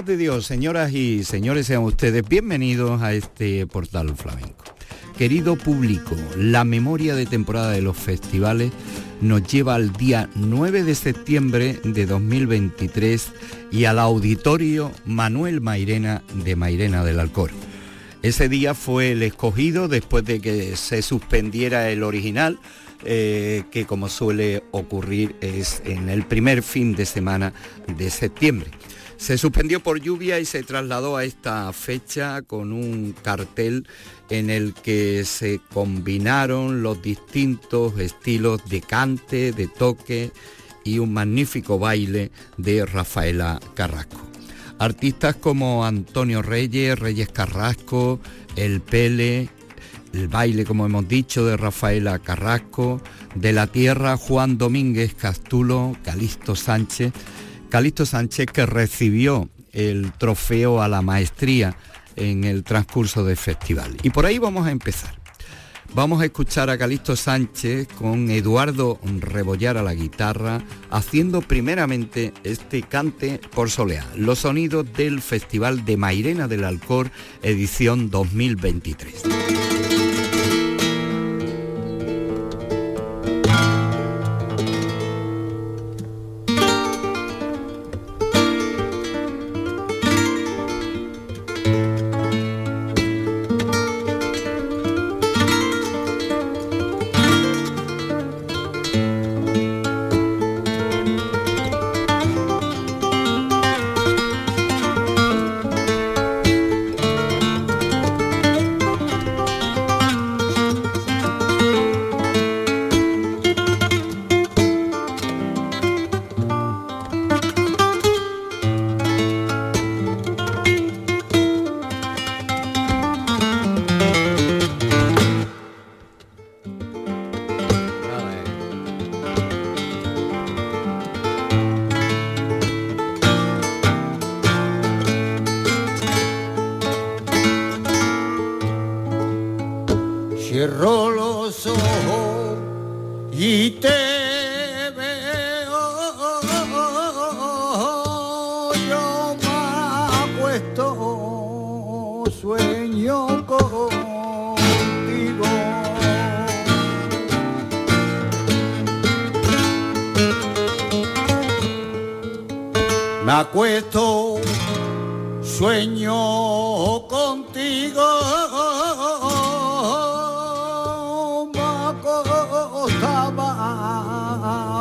de Dios, señoras y señores, sean ustedes bienvenidos a este portal flamenco. Querido público, la memoria de temporada de los festivales nos lleva al día 9 de septiembre de 2023 y al auditorio Manuel Mairena de Mairena del Alcor. Ese día fue el escogido después de que se suspendiera el original, eh, que como suele ocurrir es en el primer fin de semana de septiembre. Se suspendió por lluvia y se trasladó a esta fecha con un cartel en el que se combinaron los distintos estilos de cante, de toque y un magnífico baile de Rafaela Carrasco. Artistas como Antonio Reyes, Reyes Carrasco, El Pele, el baile, como hemos dicho, de Rafaela Carrasco, de la Tierra Juan Domínguez Castulo, Calixto Sánchez, Calixto Sánchez que recibió el trofeo a la maestría en el transcurso del festival. Y por ahí vamos a empezar. Vamos a escuchar a Calixto Sánchez con Eduardo Rebollar a la guitarra, haciendo primeramente este cante por soleá, los sonidos del Festival de Mairena del Alcor, edición 2023.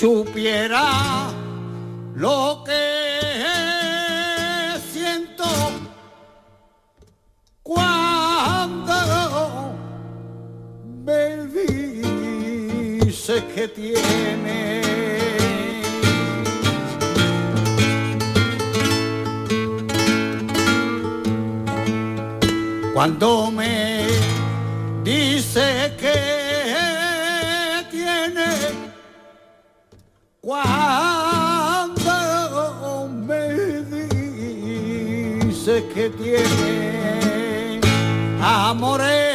supiera lo que siento cuando me dice que tiene cuando me dice Cuando me dice que tiene amores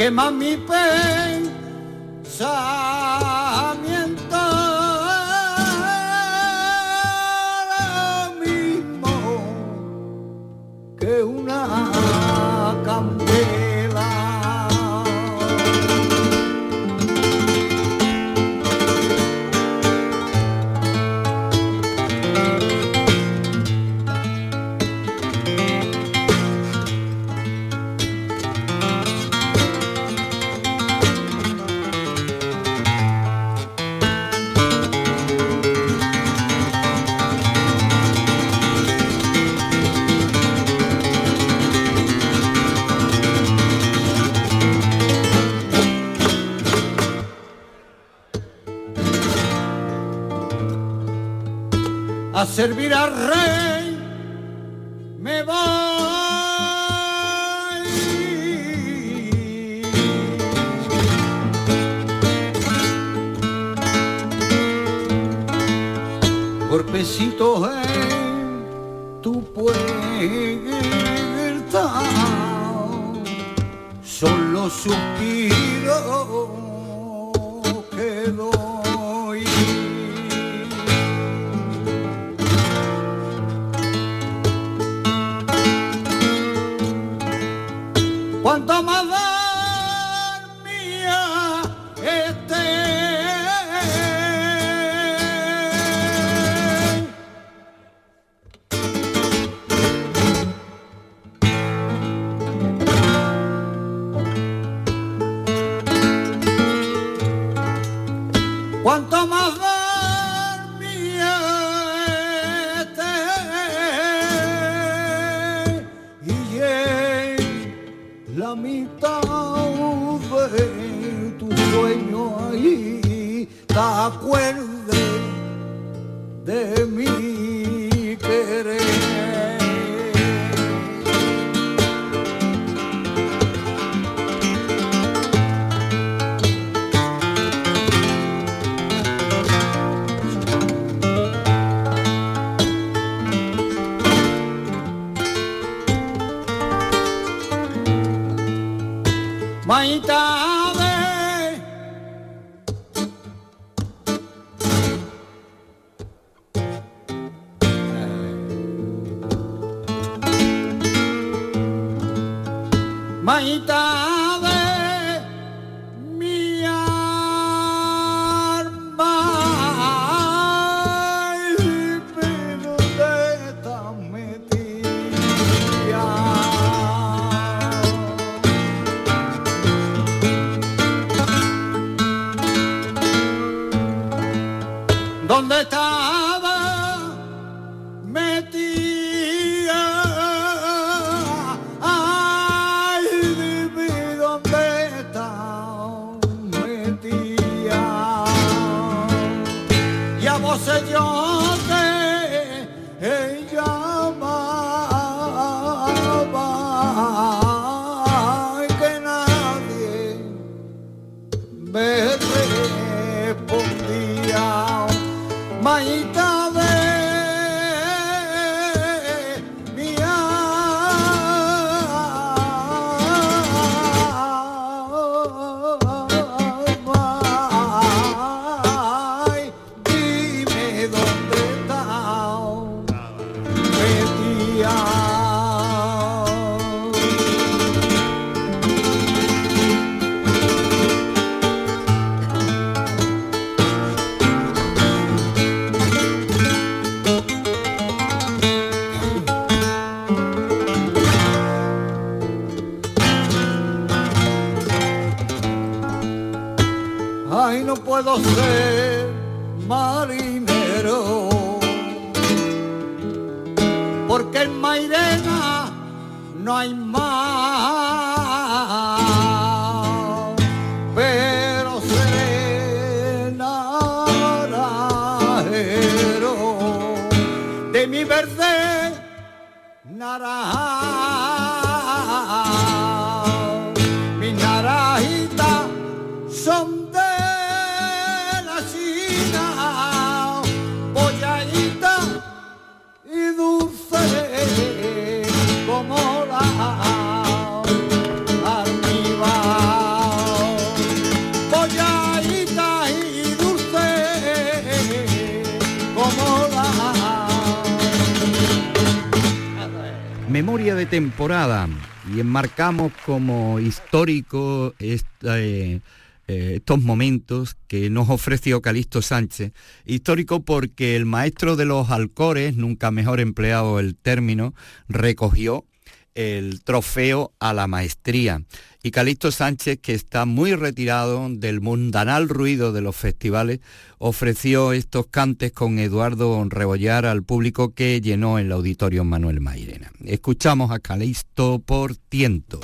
que mamá a servir al rey me voy. Golpecito en tu puerta, solo suspiro. ainda que en Mairena no hay más. Memoria de temporada y enmarcamos como histórico eh, eh, estos momentos que nos ofreció Calixto Sánchez. Histórico porque el maestro de los alcores, nunca mejor empleado el término, recogió el trofeo a la maestría. Y Calixto Sánchez, que está muy retirado del mundanal ruido de los festivales, ofreció estos cantes con Eduardo Rebollar al público que llenó el auditorio Manuel Mairena. Escuchamos a Calixto por tiento.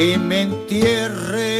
y me entierre.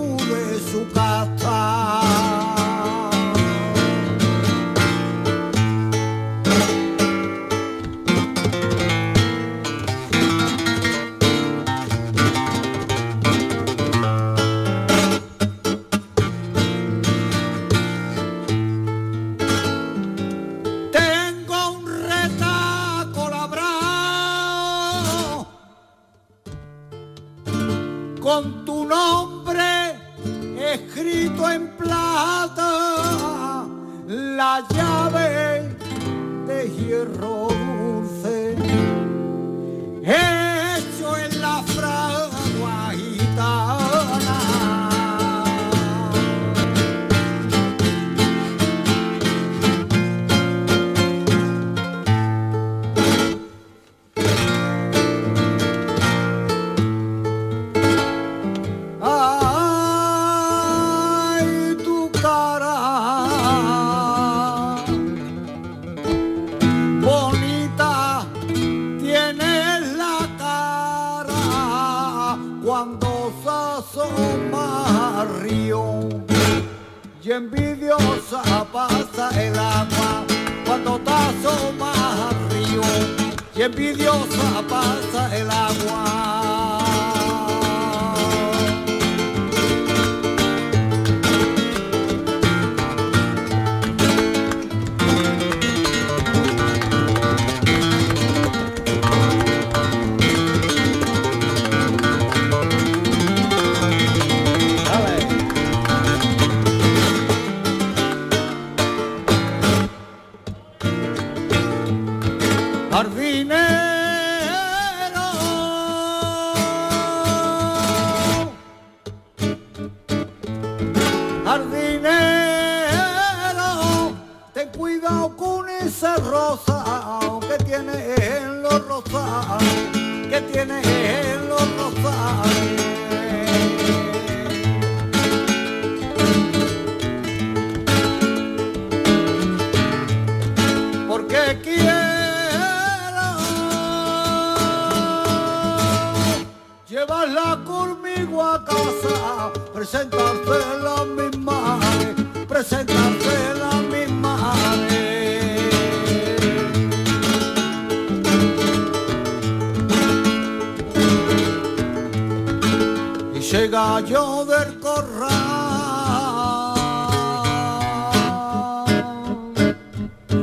gallo del corral,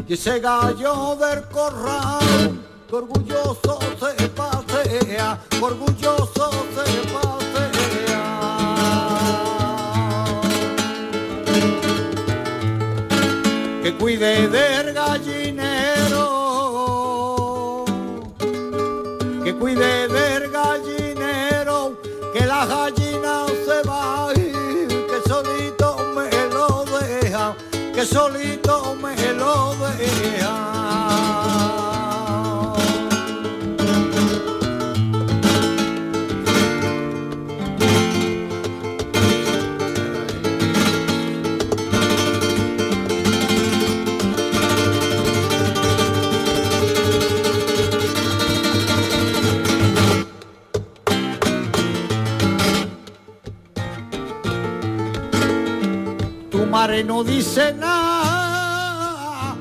que orgulloso se pasea, orgulloso se pasea. Que cuide del gallinero, que cuide que solito me lo deja. No dice nada.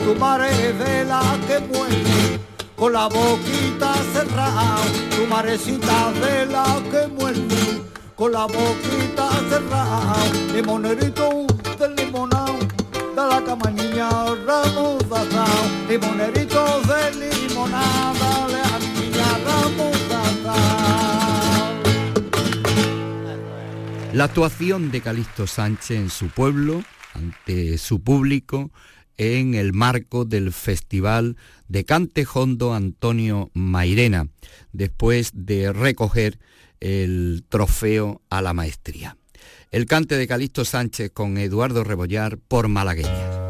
Tu madre de la que muere con la boquita cerrada, tu marecita de la que muere con la boquita cerrada, la actuación de Calixto Sánchez en su pueblo, ante su público, en el marco del Festival de Cantejondo Antonio Mairena, después de recoger el trofeo a la maestría. El cante de Calixto Sánchez con Eduardo Rebollar por Malagueña.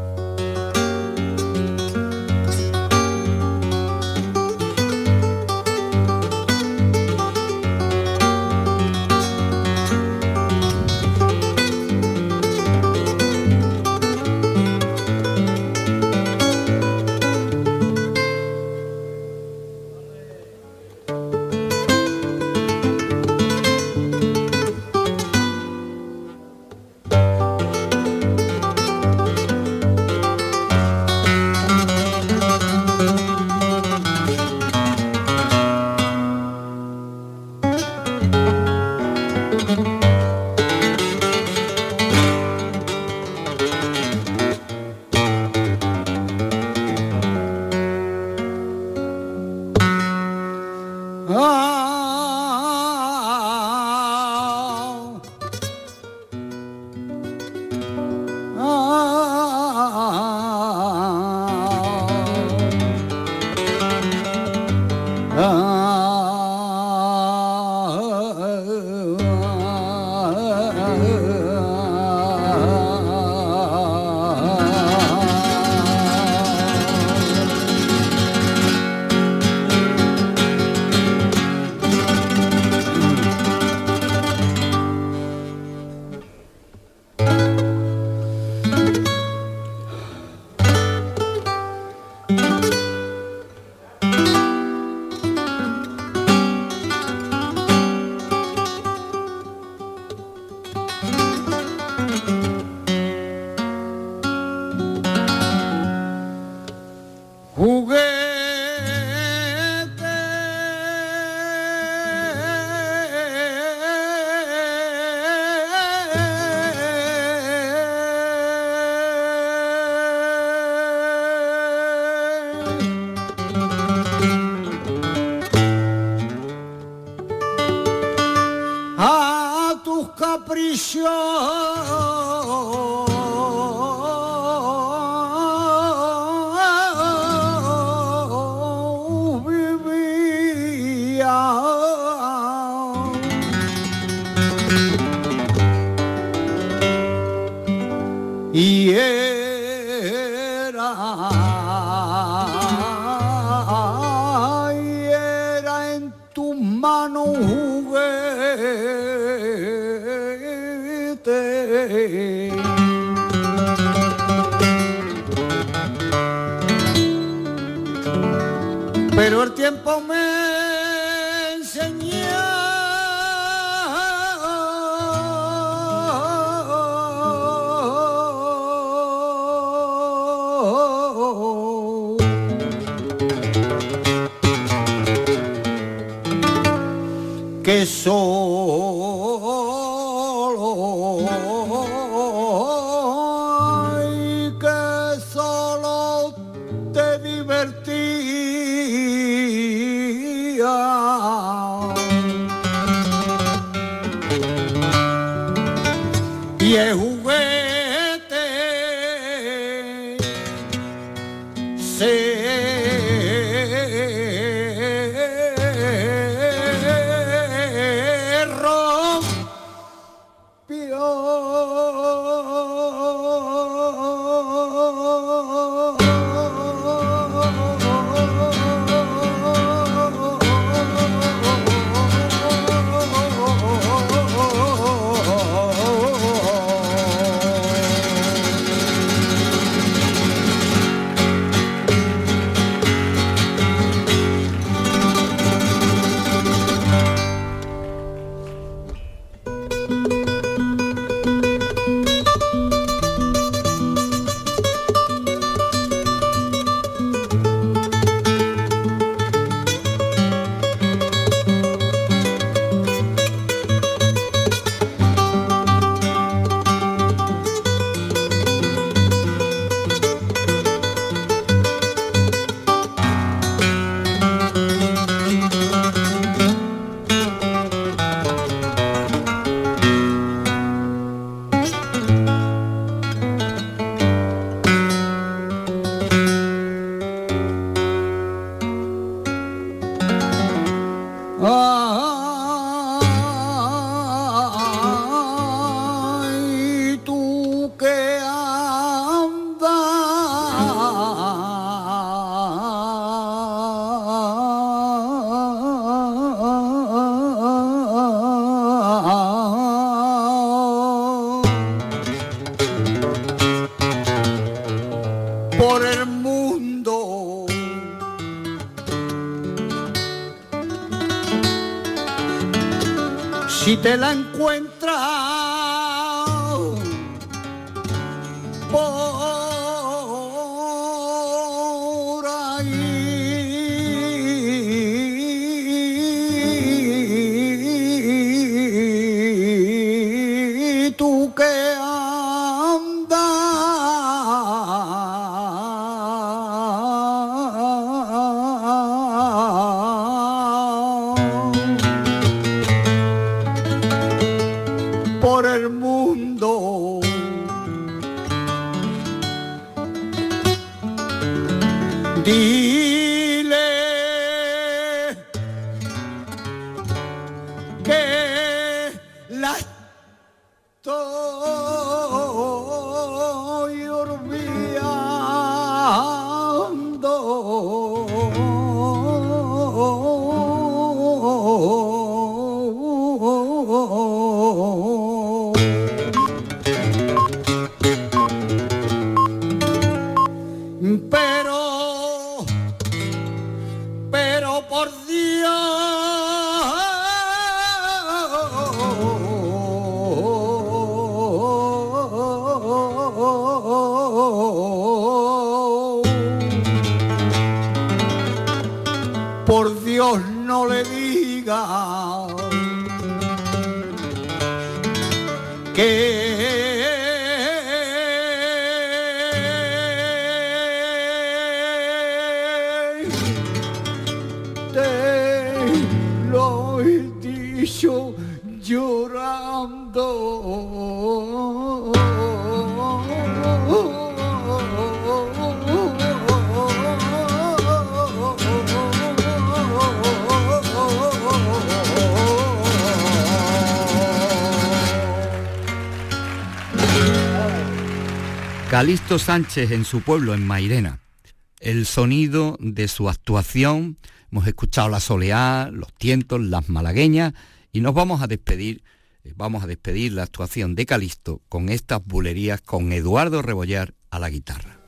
Que solo Ay, La encuentras Sánchez en su pueblo, en Mairena. El sonido de su actuación, hemos escuchado la soleá, los tientos, las malagueñas y nos vamos a despedir, eh, vamos a despedir la actuación de Calixto con estas bulerías con Eduardo Rebollar a la guitarra.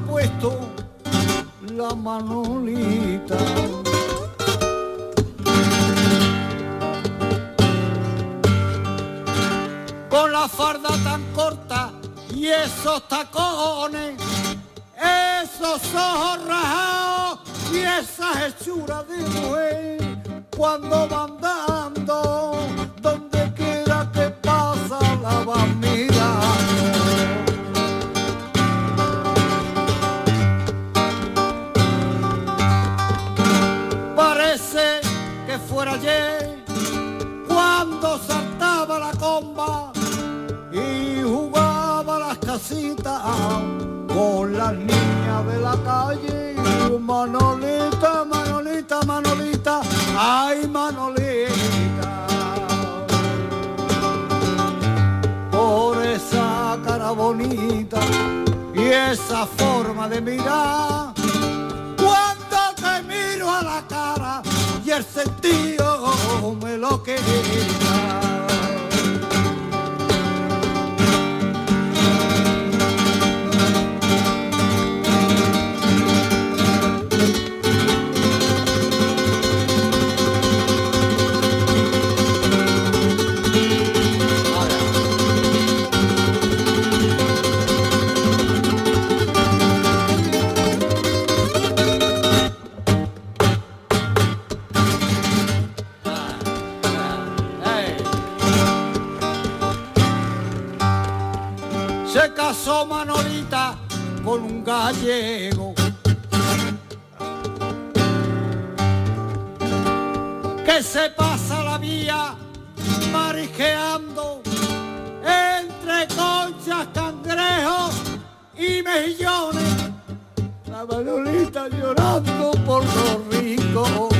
Puesto la manolita. Con la farda tan corta y esos tacones, esos ojos rajados y esas hechuras de mujer cuando van dando con las niñas de la calle. Manolita, Manolita, Manolita, ay Manolita. Por esa cara bonita y esa forma de mirar, cuando te miro a la cara y el sentido me lo queda. Manolita con un gallego. Que se pasa la vía marijeando entre conchas, cangrejos y mejillones. La Manolita llorando por los rincones.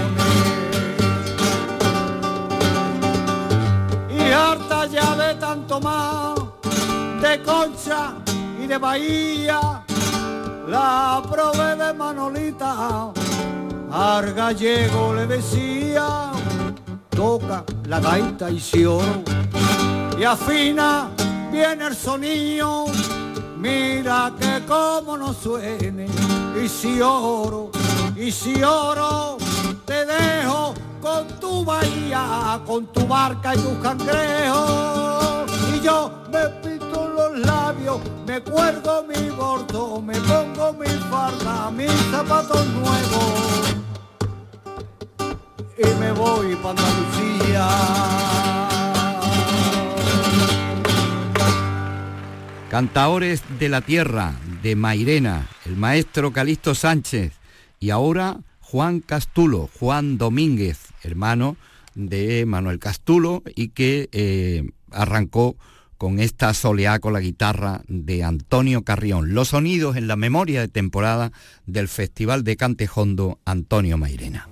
Y harta ya de tanto más de concha de Bahía, la prove de Manolita, al gallego le decía, toca la gaita y si oro, y afina, viene el sonido, mira que como no suene, y si oro, y si oro, te dejo con tu bahía, con tu barca y tu cangrejo, y yo me los labios, me cuelgo mi bordo, me pongo mi farda, mis zapatos nuevos y me voy para Andalucía. Cantaores de la Tierra, de Mairena, el maestro Calixto Sánchez y ahora Juan Castulo, Juan Domínguez, hermano de Manuel Castulo y que eh, arrancó con esta soleá con la guitarra de Antonio Carrión. Los sonidos en la memoria de temporada del Festival de Cantejondo Antonio Mairena.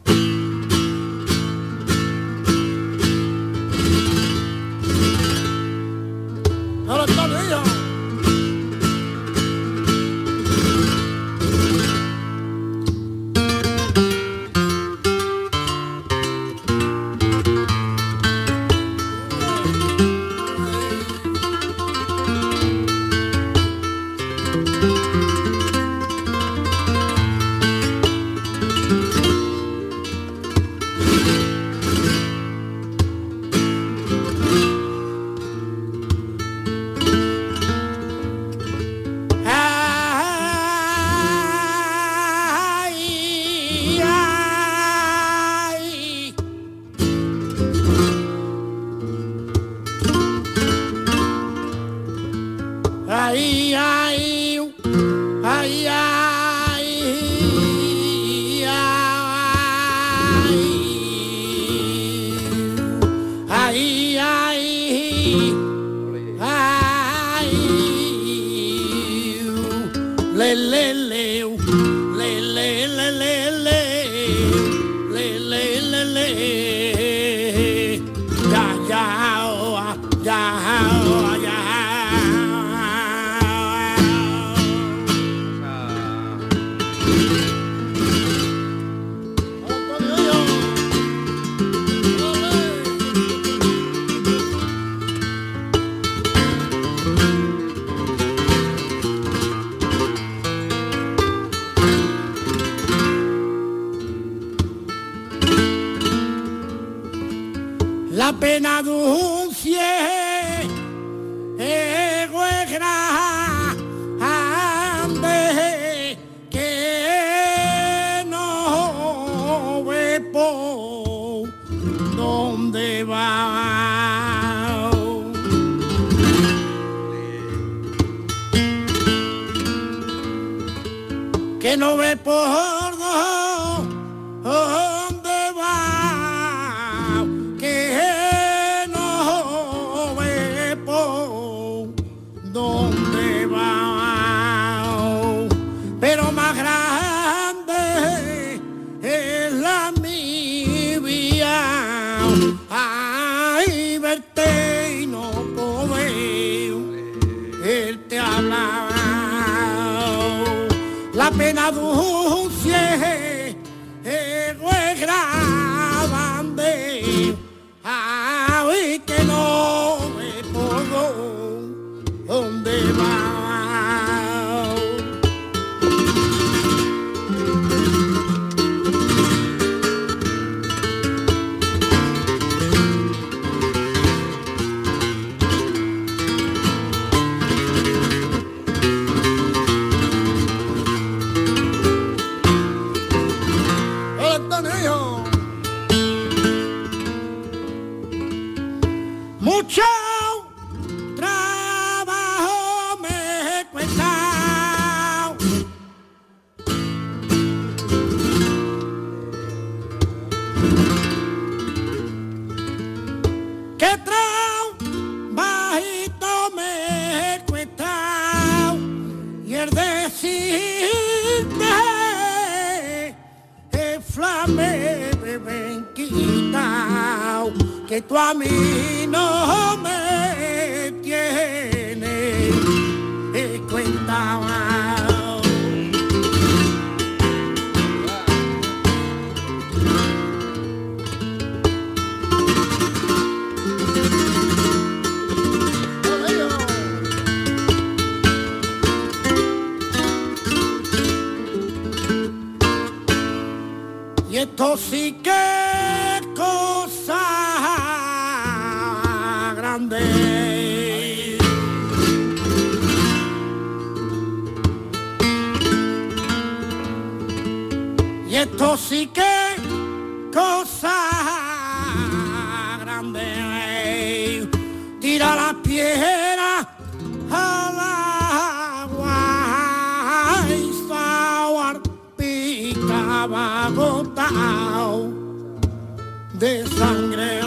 que tú a mí no me tienes en cuenta más. Y esto sí Esto que cosa grande. Tira las piedras al agua y sawar pica gota de sangre.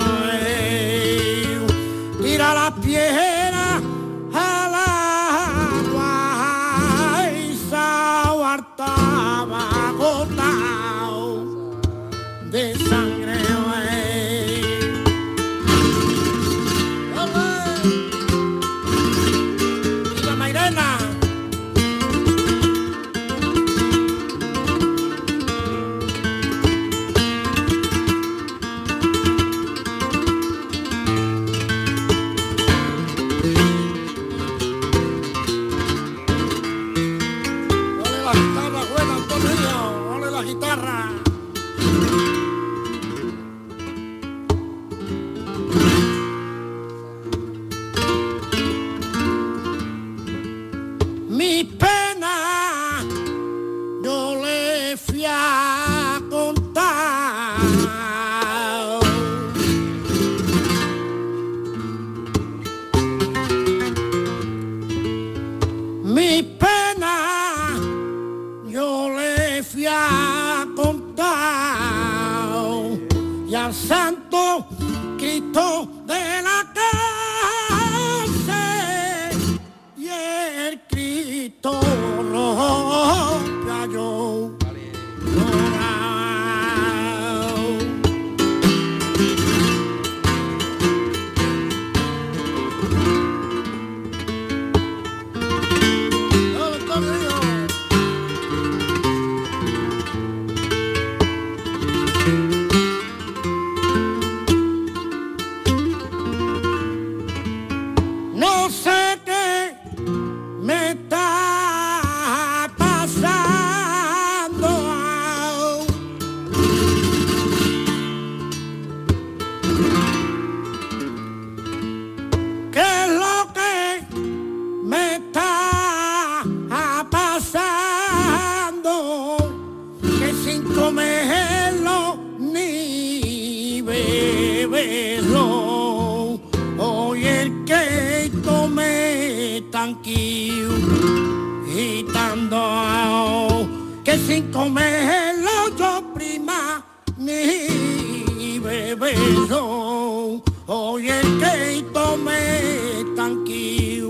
y tanto que sin comerlo yo prima mi bebé yo hoy el que tomé tranquilo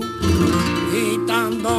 y tanto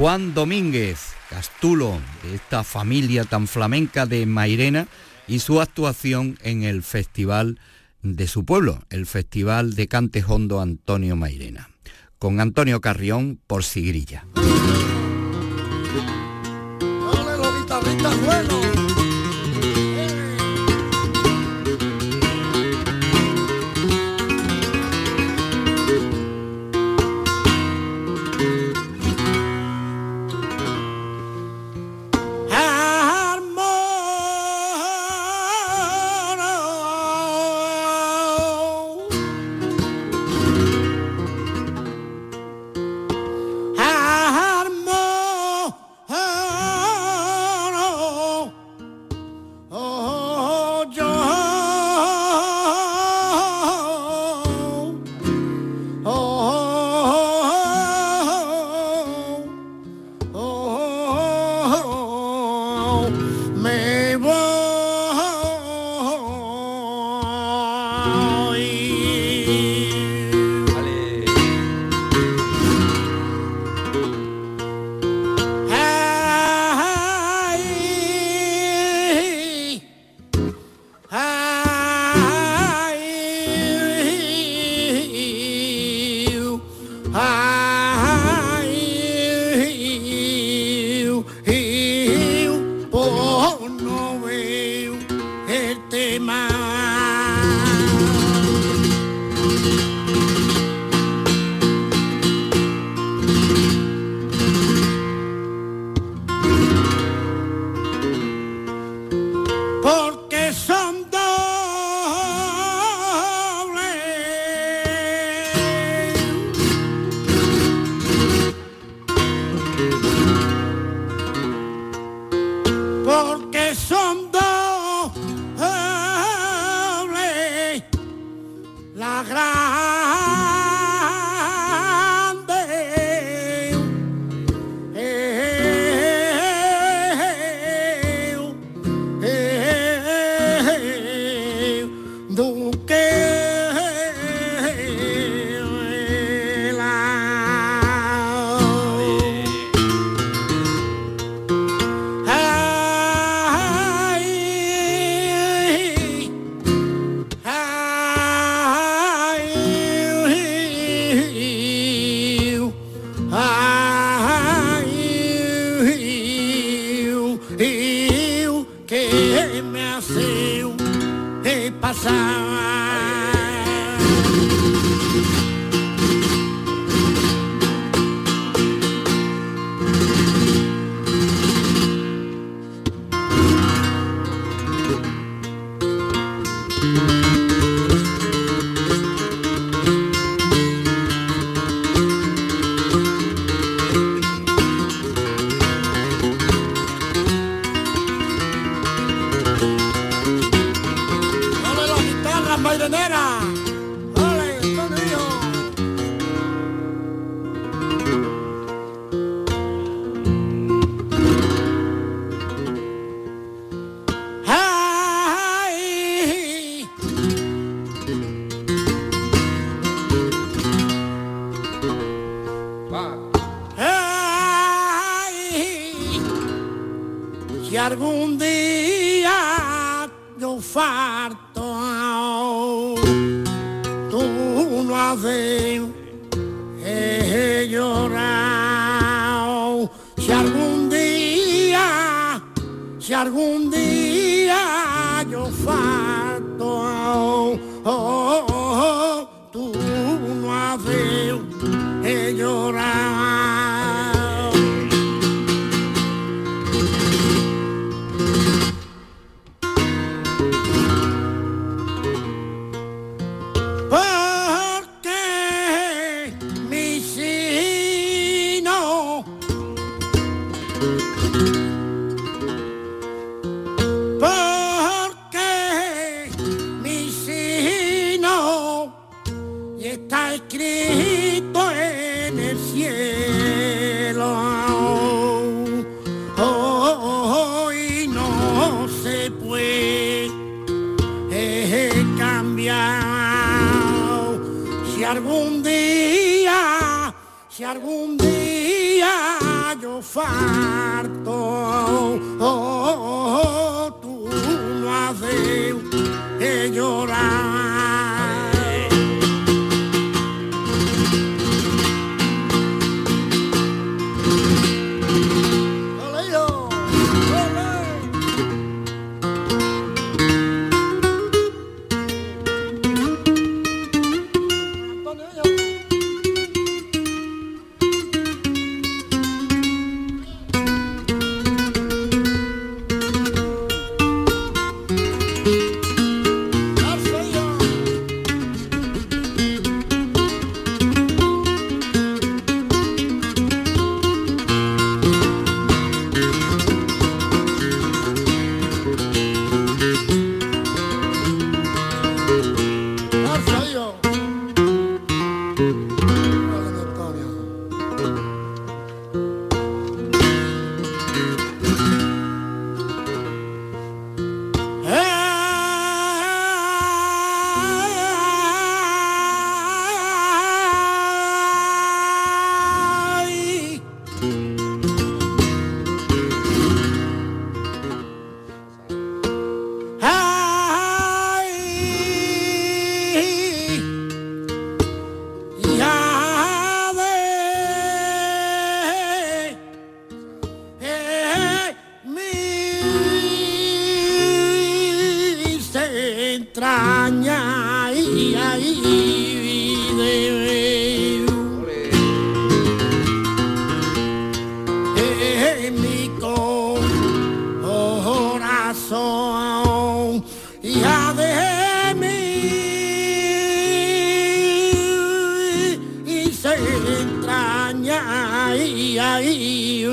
Juan Domínguez, Castulo, de esta familia tan flamenca de Mairena, y su actuación en el festival de su pueblo, el Festival de Cante Hondo Antonio Mairena, con Antonio Carrión por Sigrilla. Entraña y ahí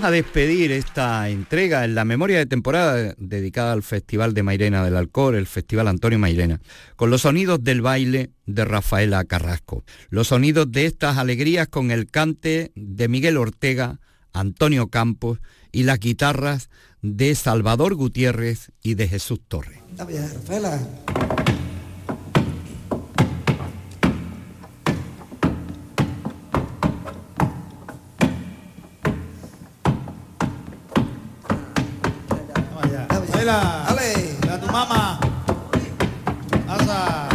vamos a despedir esta entrega en la memoria de temporada dedicada al Festival de Mairena del Alcor, el Festival Antonio Mairena, con los sonidos del baile de Rafaela Carrasco, los sonidos de estas alegrías con el cante de Miguel Ortega, Antonio Campos y las guitarras de Salvador Gutiérrez y de Jesús Torres. Rafaela. Dale. Dale. A tu mamá. Pasa.